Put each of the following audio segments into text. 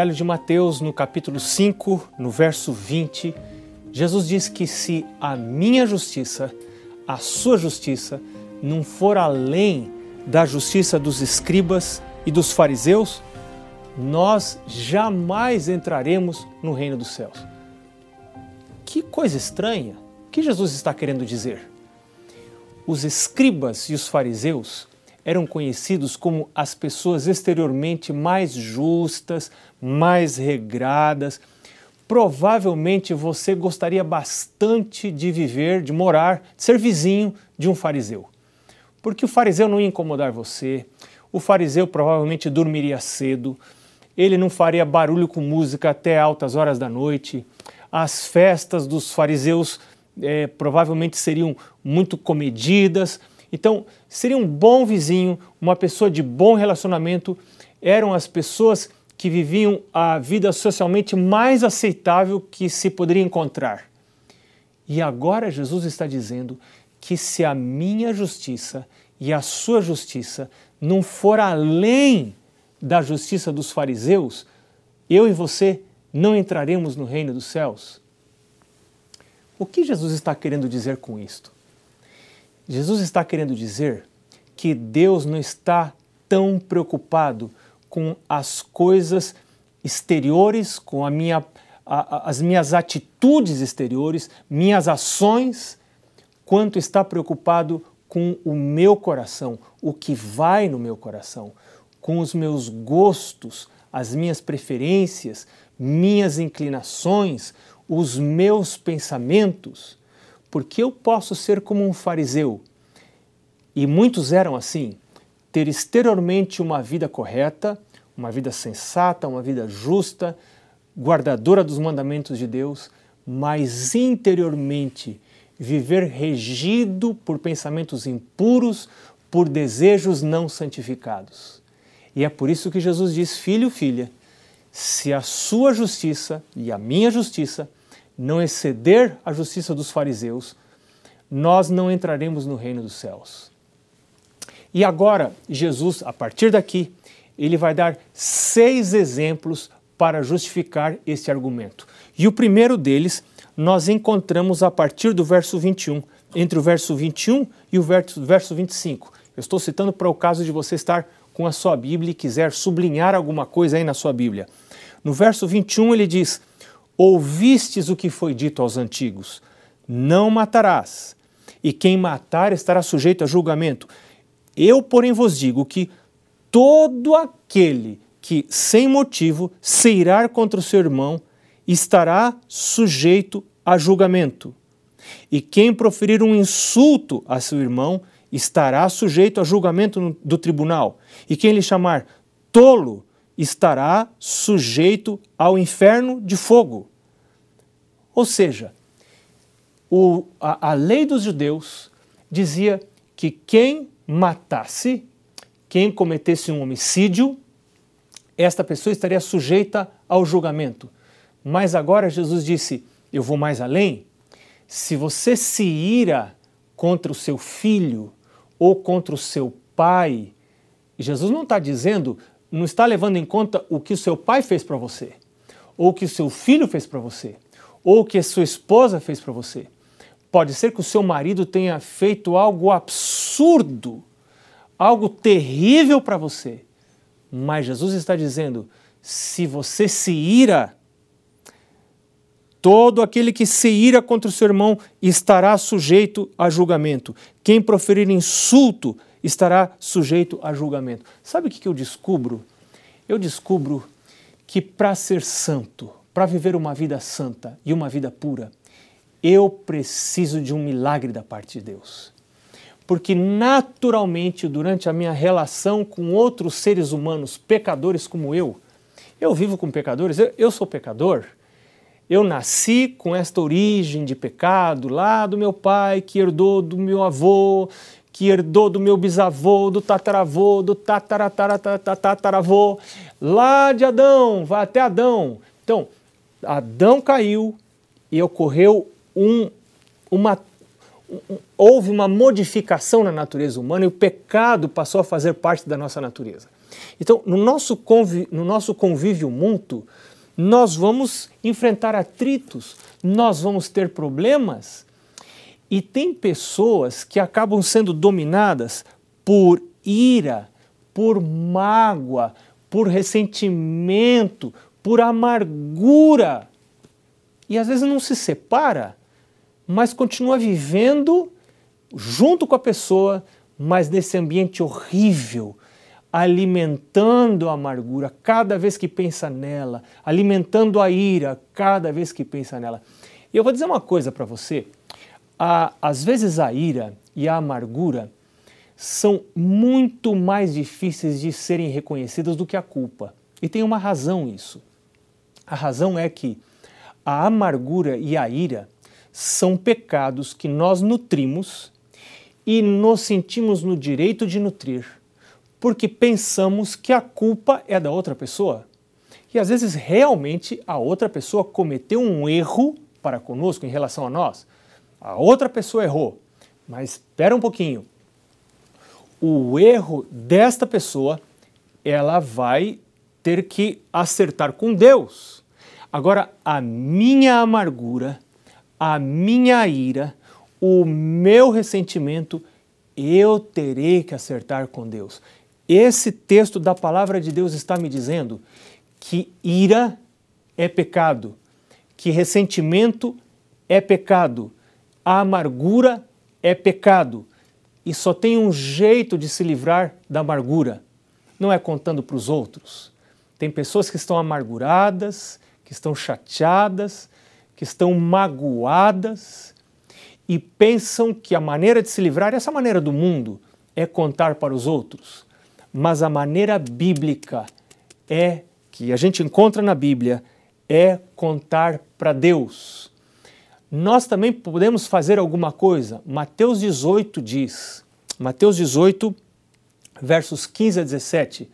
Evangelho de Mateus, no capítulo 5, no verso 20, Jesus diz que se a minha justiça, a sua justiça, não for além da justiça dos escribas e dos fariseus, nós jamais entraremos no reino dos céus. Que coisa estranha! O que Jesus está querendo dizer? Os escribas e os fariseus eram conhecidos como as pessoas exteriormente mais justas, mais regradas. Provavelmente você gostaria bastante de viver, de morar, de ser vizinho de um fariseu. Porque o fariseu não ia incomodar você, o fariseu provavelmente dormiria cedo, ele não faria barulho com música até altas horas da noite, as festas dos fariseus é, provavelmente seriam muito comedidas, então, seria um bom vizinho, uma pessoa de bom relacionamento, eram as pessoas que viviam a vida socialmente mais aceitável que se poderia encontrar. E agora Jesus está dizendo que se a minha justiça e a sua justiça não for além da justiça dos fariseus, eu e você não entraremos no reino dos céus. O que Jesus está querendo dizer com isto? Jesus está querendo dizer que Deus não está tão preocupado com as coisas exteriores, com a minha, a, as minhas atitudes exteriores, minhas ações, quanto está preocupado com o meu coração, o que vai no meu coração, com os meus gostos, as minhas preferências, minhas inclinações, os meus pensamentos porque eu posso ser como um fariseu, e muitos eram assim, ter exteriormente uma vida correta, uma vida sensata, uma vida justa, guardadora dos mandamentos de Deus, mas interiormente viver regido por pensamentos impuros, por desejos não santificados. E é por isso que Jesus diz: Filho, filha, se a sua justiça e a minha justiça não exceder a justiça dos fariseus, nós não entraremos no reino dos céus. E agora, Jesus, a partir daqui, ele vai dar seis exemplos para justificar esse argumento. E o primeiro deles nós encontramos a partir do verso 21, entre o verso 21 e o verso, verso 25. Eu estou citando para o caso de você estar com a sua Bíblia e quiser sublinhar alguma coisa aí na sua Bíblia. No verso 21 ele diz: Ouvistes o que foi dito aos antigos: Não matarás, e quem matar estará sujeito a julgamento. Eu, porém, vos digo que todo aquele que, sem motivo, se irar contra o seu irmão, estará sujeito a julgamento. E quem proferir um insulto a seu irmão estará sujeito a julgamento do tribunal. E quem lhe chamar tolo estará sujeito ao inferno de fogo. Ou seja, o, a, a lei dos judeus dizia que quem matasse, quem cometesse um homicídio, esta pessoa estaria sujeita ao julgamento. Mas agora Jesus disse: Eu vou mais além. Se você se ira contra o seu filho ou contra o seu pai, Jesus não está dizendo, não está levando em conta o que o seu pai fez para você, ou o que o seu filho fez para você ou que a sua esposa fez para você. Pode ser que o seu marido tenha feito algo absurdo, algo terrível para você. Mas Jesus está dizendo: se você se ira, todo aquele que se ira contra o seu irmão estará sujeito a julgamento. Quem proferir insulto estará sujeito a julgamento. Sabe o que eu descubro? Eu descubro que para ser santo, para viver uma vida santa e uma vida pura, eu preciso de um milagre da parte de Deus. Porque naturalmente, durante a minha relação com outros seres humanos, pecadores como eu, eu vivo com pecadores, eu, eu sou pecador. Eu nasci com esta origem de pecado lá do meu pai, que herdou do meu avô, que herdou do meu bisavô, do tataravô, do tataravô, lá de Adão, vai até Adão. Então, Adão caiu e ocorreu um, uma, houve uma modificação na natureza humana e o pecado passou a fazer parte da nossa natureza. Então, no nosso, convívio, no nosso convívio mútuo, nós vamos enfrentar atritos, nós vamos ter problemas. E tem pessoas que acabam sendo dominadas por ira, por mágoa, por ressentimento, por amargura. E às vezes não se separa, mas continua vivendo junto com a pessoa, mas nesse ambiente horrível, alimentando a amargura cada vez que pensa nela, alimentando a ira cada vez que pensa nela. E eu vou dizer uma coisa para você: a, às vezes a ira e a amargura são muito mais difíceis de serem reconhecidas do que a culpa. E tem uma razão isso. A razão é que a amargura e a ira são pecados que nós nutrimos e nos sentimos no direito de nutrir porque pensamos que a culpa é da outra pessoa. E às vezes realmente a outra pessoa cometeu um erro para conosco em relação a nós. A outra pessoa errou. Mas espera um pouquinho. O erro desta pessoa, ela vai ter que acertar com Deus. Agora, a minha amargura, a minha ira, o meu ressentimento, eu terei que acertar com Deus. Esse texto da palavra de Deus está me dizendo que ira é pecado, que ressentimento é pecado, a amargura é pecado. E só tem um jeito de se livrar da amargura: não é contando para os outros. Tem pessoas que estão amarguradas, que estão chateadas, que estão magoadas e pensam que a maneira de se livrar, essa maneira do mundo, é contar para os outros mas a maneira bíblica é que a gente encontra na Bíblia é contar para Deus. Nós também podemos fazer alguma coisa. Mateus 18 diz, Mateus 18, versos 15 a 17,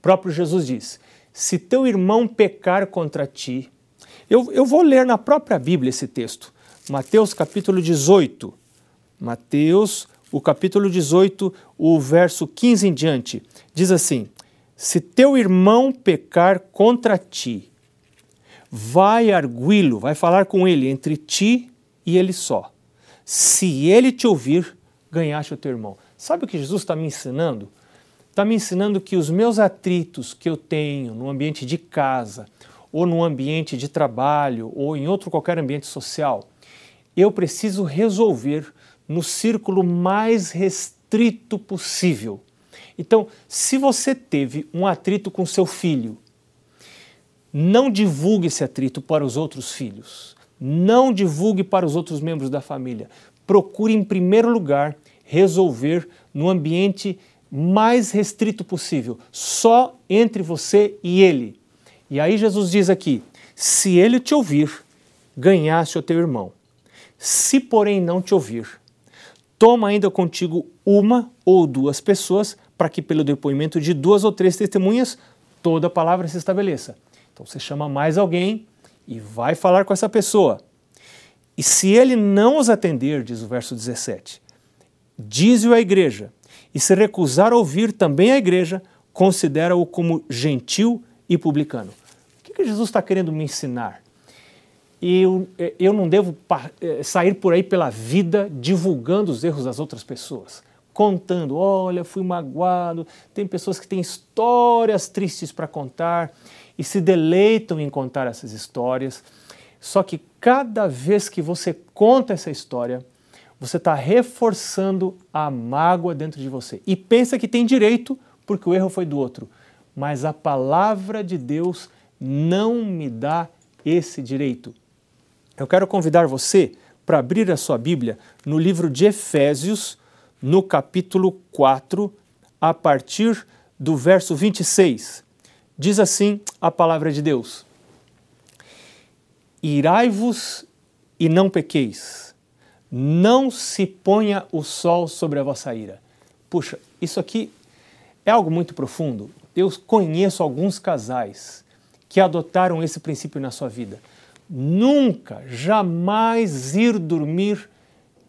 próprio Jesus diz: Se teu irmão pecar contra ti, eu, eu vou ler na própria Bíblia esse texto, Mateus capítulo 18, Mateus o capítulo 18, o verso 15 em diante, diz assim: Se teu irmão pecar contra ti, vai arguí-lo, vai falar com ele entre ti e ele só. Se ele te ouvir, ganhaste o teu irmão. Sabe o que Jesus está me ensinando? Está me ensinando que os meus atritos que eu tenho no ambiente de casa, ou no ambiente de trabalho, ou em outro qualquer ambiente social, eu preciso resolver no círculo mais restrito possível. Então, se você teve um atrito com seu filho, não divulgue esse atrito para os outros filhos. Não divulgue para os outros membros da família. Procure, em primeiro lugar, resolver no ambiente mais restrito possível, só entre você e ele. E aí Jesus diz aqui: se ele te ouvir, ganhaste o teu irmão. Se, porém, não te ouvir, toma ainda contigo uma ou duas pessoas, para que pelo depoimento de duas ou três testemunhas toda a palavra se estabeleça. Então você chama mais alguém e vai falar com essa pessoa. E se ele não os atender, diz o verso 17, diz-o à igreja, e se recusar a ouvir também a igreja, considera-o como gentil e publicano. O que, que Jesus está querendo me ensinar? eu, eu não devo eh, sair por aí pela vida divulgando os erros das outras pessoas, contando, olha, fui magoado. Tem pessoas que têm histórias tristes para contar e se deleitam em contar essas histórias. Só que cada vez que você conta essa história, você está reforçando a mágoa dentro de você e pensa que tem direito porque o erro foi do outro. Mas a palavra de Deus não me dá esse direito. Eu quero convidar você para abrir a sua Bíblia no livro de Efésios, no capítulo 4, a partir do verso 26. Diz assim a palavra de Deus: Irai-vos e não pequeis, não se ponha o sol sobre a vossa ira. Puxa, isso aqui é algo muito profundo. Eu conheço alguns casais que adotaram esse princípio na sua vida nunca, jamais ir dormir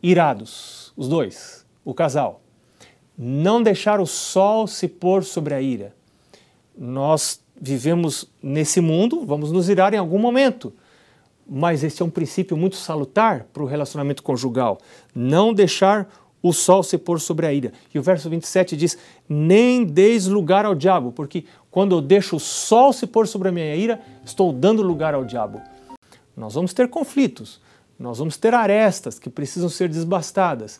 irados, os dois, o casal. Não deixar o sol se pôr sobre a ira. Nós vivemos nesse mundo, vamos nos irar em algum momento. Mas esse é um princípio muito salutar para o relacionamento conjugal. Não deixar o sol se pôr sobre a ira. E o verso 27 diz: Nem deis lugar ao diabo, porque quando eu deixo o sol se pôr sobre a minha ira, estou dando lugar ao diabo. Nós vamos ter conflitos, nós vamos ter arestas que precisam ser desbastadas,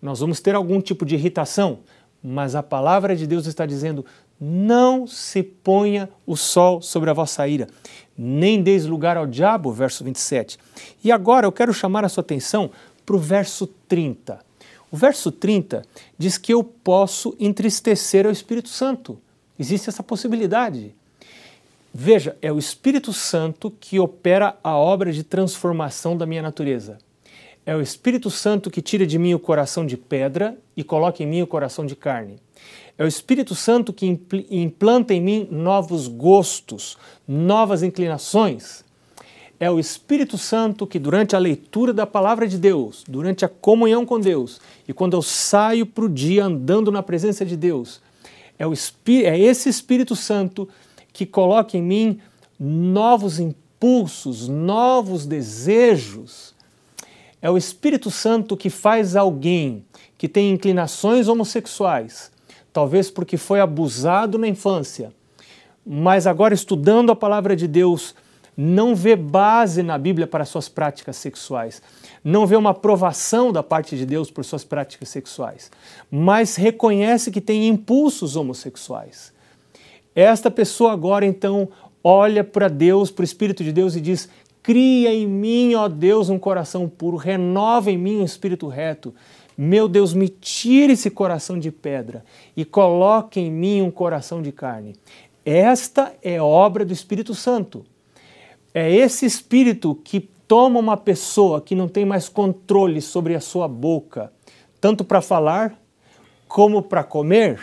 nós vamos ter algum tipo de irritação, mas a palavra de Deus está dizendo: não se ponha o sol sobre a vossa ira, nem deis lugar ao diabo, verso 27. E agora eu quero chamar a sua atenção para o verso 30. O verso 30 diz que eu posso entristecer o Espírito Santo. Existe essa possibilidade. Veja, é o Espírito Santo que opera a obra de transformação da minha natureza. É o Espírito Santo que tira de mim o coração de pedra e coloca em mim o coração de carne. É o Espírito Santo que implanta em mim novos gostos, novas inclinações. É o Espírito Santo que, durante a leitura da palavra de Deus, durante a comunhão com Deus e quando eu saio para o dia andando na presença de Deus, é, o, é esse Espírito Santo que coloca em mim novos impulsos, novos desejos. É o Espírito Santo que faz alguém que tem inclinações homossexuais, talvez porque foi abusado na infância, mas agora estudando a palavra de Deus, não vê base na Bíblia para suas práticas sexuais, não vê uma aprovação da parte de Deus por suas práticas sexuais, mas reconhece que tem impulsos homossexuais. Esta pessoa agora então olha para Deus, para o Espírito de Deus e diz: Cria em mim, ó Deus, um coração puro, renova em mim um espírito reto. Meu Deus, me tire esse coração de pedra e coloque em mim um coração de carne. Esta é obra do Espírito Santo. É esse Espírito que toma uma pessoa que não tem mais controle sobre a sua boca, tanto para falar como para comer,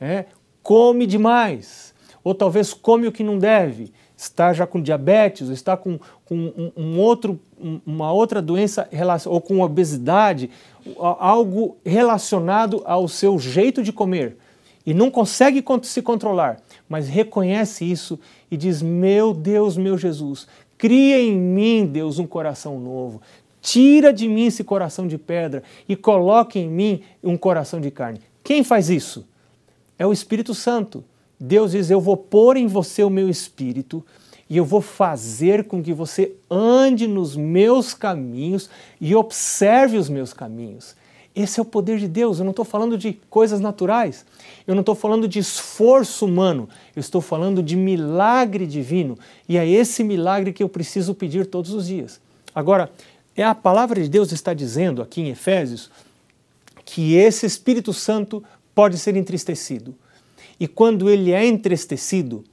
é, come demais, ou talvez come o que não deve, está já com diabetes, está com, com um, um outro, uma outra doença ou com obesidade, algo relacionado ao seu jeito de comer e não consegue se controlar, mas reconhece isso e diz: Meu Deus, meu Jesus, cria em mim, Deus, um coração novo. Tira de mim esse coração de pedra e coloque em mim um coração de carne. Quem faz isso? é o Espírito Santo. Deus diz: Eu vou pôr em você o meu espírito e eu vou fazer com que você ande nos meus caminhos e observe os meus caminhos. Esse é o poder de Deus. Eu não estou falando de coisas naturais, eu não estou falando de esforço humano, eu estou falando de milagre divino e é esse milagre que eu preciso pedir todos os dias. Agora, é a palavra de Deus está dizendo aqui em Efésios que esse Espírito Santo pode ser entristecido. E quando ele é entristecido,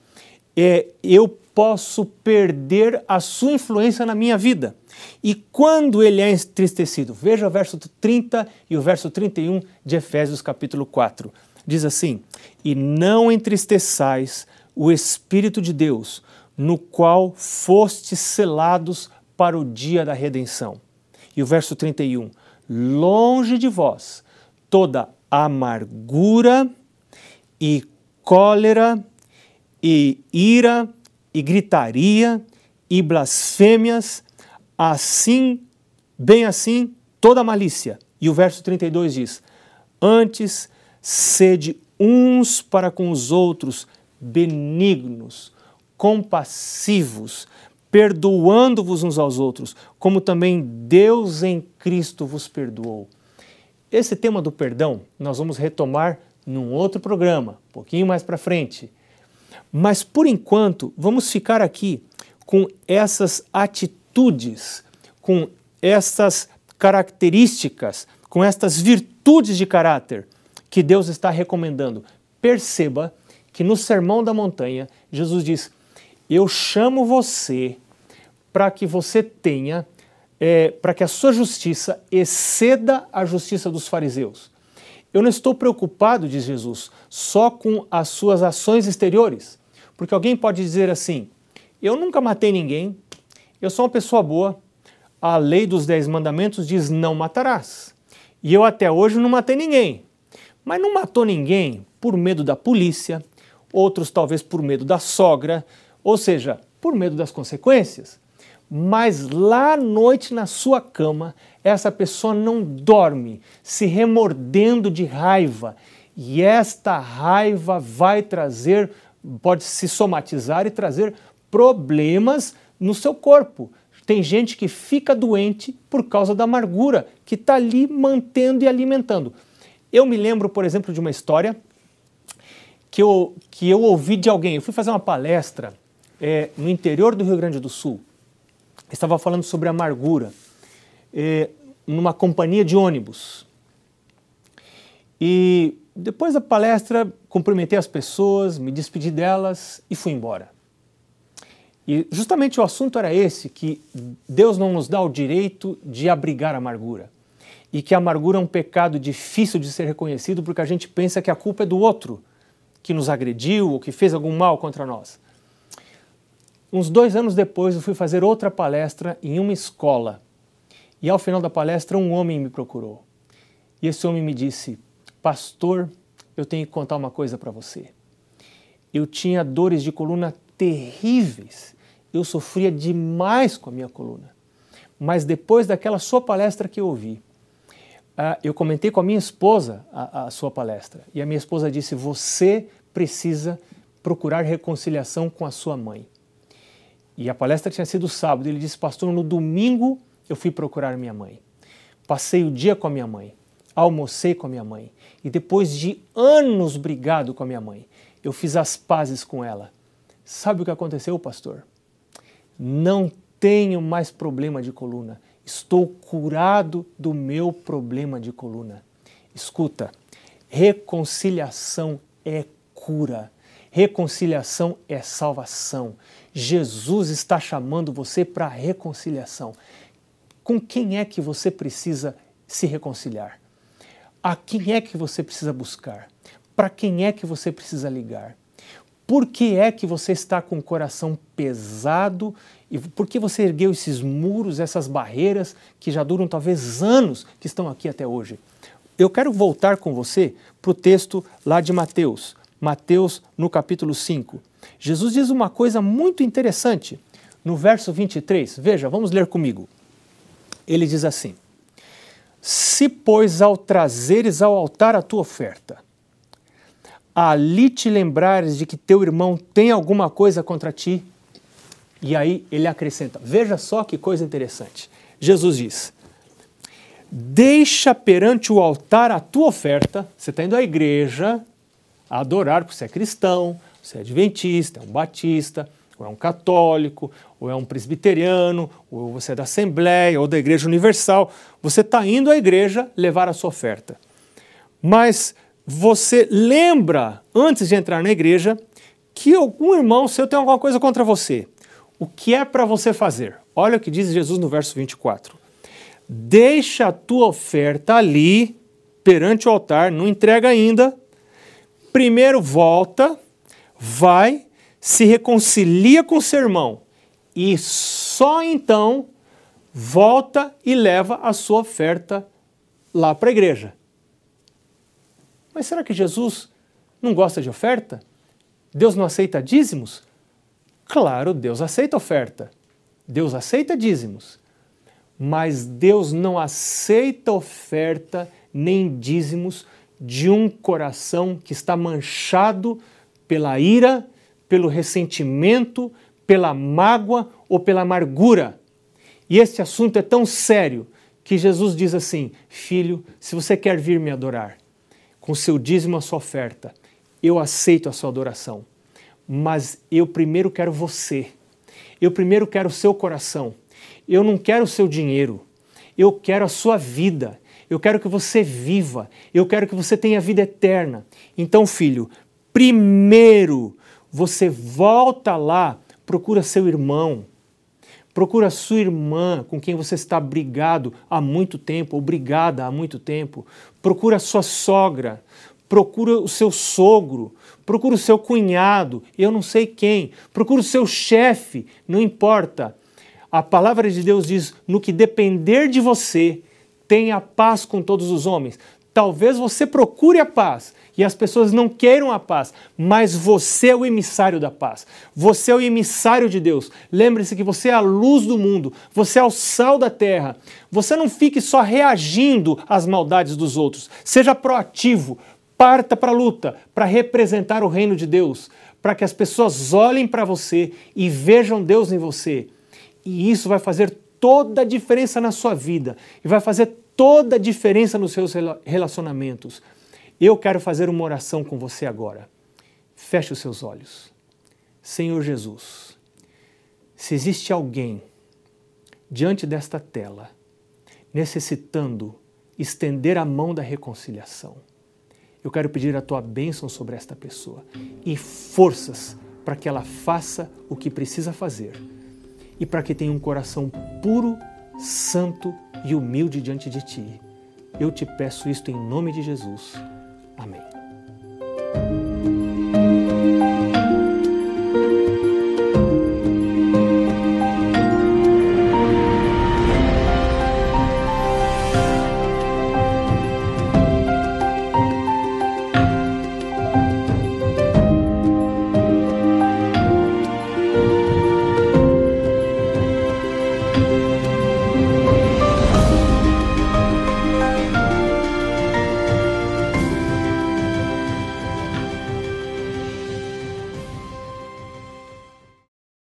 é, eu posso perder a sua influência na minha vida. E quando ele é entristecido, veja o verso 30 e o verso 31 de Efésios capítulo 4. Diz assim: E não entristeçais o Espírito de Deus, no qual fostes selados para o dia da redenção. E o verso 31: Longe de vós toda amargura e cólera e ira e gritaria e blasfêmias, assim, bem assim, toda malícia. E o verso 32 diz: Antes sede uns para com os outros benignos, compassivos, perdoando-vos uns aos outros, como também Deus em Cristo vos perdoou. Esse tema do perdão nós vamos retomar num outro programa, um pouquinho mais para frente. Mas por enquanto, vamos ficar aqui com essas atitudes, com essas características, com estas virtudes de caráter que Deus está recomendando. Perceba que no Sermão da Montanha, Jesus diz: Eu chamo você para que você tenha é, para que a sua justiça exceda a justiça dos fariseus. Eu não estou preocupado, diz Jesus, só com as suas ações exteriores, porque alguém pode dizer assim: eu nunca matei ninguém, eu sou uma pessoa boa, a lei dos dez mandamentos diz não matarás. E eu até hoje não matei ninguém. Mas não matou ninguém por medo da polícia, outros talvez por medo da sogra, ou seja, por medo das consequências. Mas lá à noite na sua cama, essa pessoa não dorme, se remordendo de raiva. E esta raiva vai trazer, pode se somatizar e trazer problemas no seu corpo. Tem gente que fica doente por causa da amargura que está ali mantendo e alimentando. Eu me lembro, por exemplo, de uma história que eu, que eu ouvi de alguém. Eu fui fazer uma palestra é, no interior do Rio Grande do Sul. Estava falando sobre amargura é, numa companhia de ônibus. E depois da palestra, cumprimentei as pessoas, me despedi delas e fui embora. E justamente o assunto era esse, que Deus não nos dá o direito de abrigar a amargura. E que a amargura é um pecado difícil de ser reconhecido porque a gente pensa que a culpa é do outro, que nos agrediu ou que fez algum mal contra nós. Uns dois anos depois, eu fui fazer outra palestra em uma escola. E ao final da palestra, um homem me procurou. E esse homem me disse: Pastor, eu tenho que contar uma coisa para você. Eu tinha dores de coluna terríveis. Eu sofria demais com a minha coluna. Mas depois daquela sua palestra que eu ouvi, uh, eu comentei com a minha esposa a, a sua palestra. E a minha esposa disse: Você precisa procurar reconciliação com a sua mãe. E a palestra tinha sido sábado. Ele disse: Pastor, no domingo eu fui procurar minha mãe. Passei o dia com a minha mãe. Almocei com a minha mãe. E depois de anos brigado com a minha mãe, eu fiz as pazes com ela. Sabe o que aconteceu, pastor? Não tenho mais problema de coluna. Estou curado do meu problema de coluna. Escuta, reconciliação é cura. Reconciliação é salvação. Jesus está chamando você para reconciliação. Com quem é que você precisa se reconciliar? A quem é que você precisa buscar? Para quem é que você precisa ligar? Por que é que você está com o coração pesado e por que você ergueu esses muros, essas barreiras que já duram talvez anos, que estão aqui até hoje? Eu quero voltar com você para o texto lá de Mateus, Mateus no capítulo 5. Jesus diz uma coisa muito interessante no verso 23. Veja, vamos ler comigo. Ele diz assim: Se, pois, ao trazeres ao altar a tua oferta, ali te lembrares de que teu irmão tem alguma coisa contra ti. E aí ele acrescenta: veja só que coisa interessante. Jesus diz: Deixa perante o altar a tua oferta. Você está indo à igreja a adorar, porque você é cristão, você é adventista, é um batista, ou é um católico, ou é um presbiteriano, ou você é da Assembleia, ou da Igreja Universal. Você está indo à igreja levar a sua oferta. Mas você lembra, antes de entrar na igreja, que algum irmão seu tem alguma coisa contra você. O que é para você fazer? Olha o que diz Jesus no verso 24. Deixa a tua oferta ali, perante o altar, não entrega ainda. Primeiro volta, vai, se reconcilia com seu irmão e só então volta e leva a sua oferta lá para a igreja. Mas será que Jesus não gosta de oferta? Deus não aceita dízimos? Claro, Deus aceita oferta. Deus aceita dízimos. Mas Deus não aceita oferta nem dízimos de um coração que está manchado pela ira, pelo ressentimento, pela mágoa ou pela amargura. E esse assunto é tão sério que Jesus diz assim: Filho, se você quer vir me adorar, com seu dízimo a sua oferta. Eu aceito a sua adoração, mas eu primeiro quero você. Eu primeiro quero o seu coração. Eu não quero o seu dinheiro. Eu quero a sua vida. Eu quero que você viva. Eu quero que você tenha vida eterna. Então, filho, primeiro você volta lá, procura seu irmão, Procura sua irmã com quem você está brigado há muito tempo, ou brigada há muito tempo. Procura sua sogra. Procura o seu sogro. Procura o seu cunhado. Eu não sei quem. Procura o seu chefe. Não importa. A palavra de Deus diz: no que depender de você, tenha paz com todos os homens. Talvez você procure a paz e as pessoas não queiram a paz, mas você é o emissário da paz. Você é o emissário de Deus. Lembre-se que você é a luz do mundo, você é o sal da terra. Você não fique só reagindo às maldades dos outros. Seja proativo, parta para a luta, para representar o reino de Deus, para que as pessoas olhem para você e vejam Deus em você. E isso vai fazer toda a diferença na sua vida e vai fazer toda a diferença nos seus relacionamentos. Eu quero fazer uma oração com você agora. Feche os seus olhos. Senhor Jesus, se existe alguém diante desta tela necessitando estender a mão da reconciliação, eu quero pedir a tua bênção sobre esta pessoa e forças para que ela faça o que precisa fazer e para que tenha um coração puro, santo e humilde diante de ti. Eu te peço isto em nome de Jesus. Amém.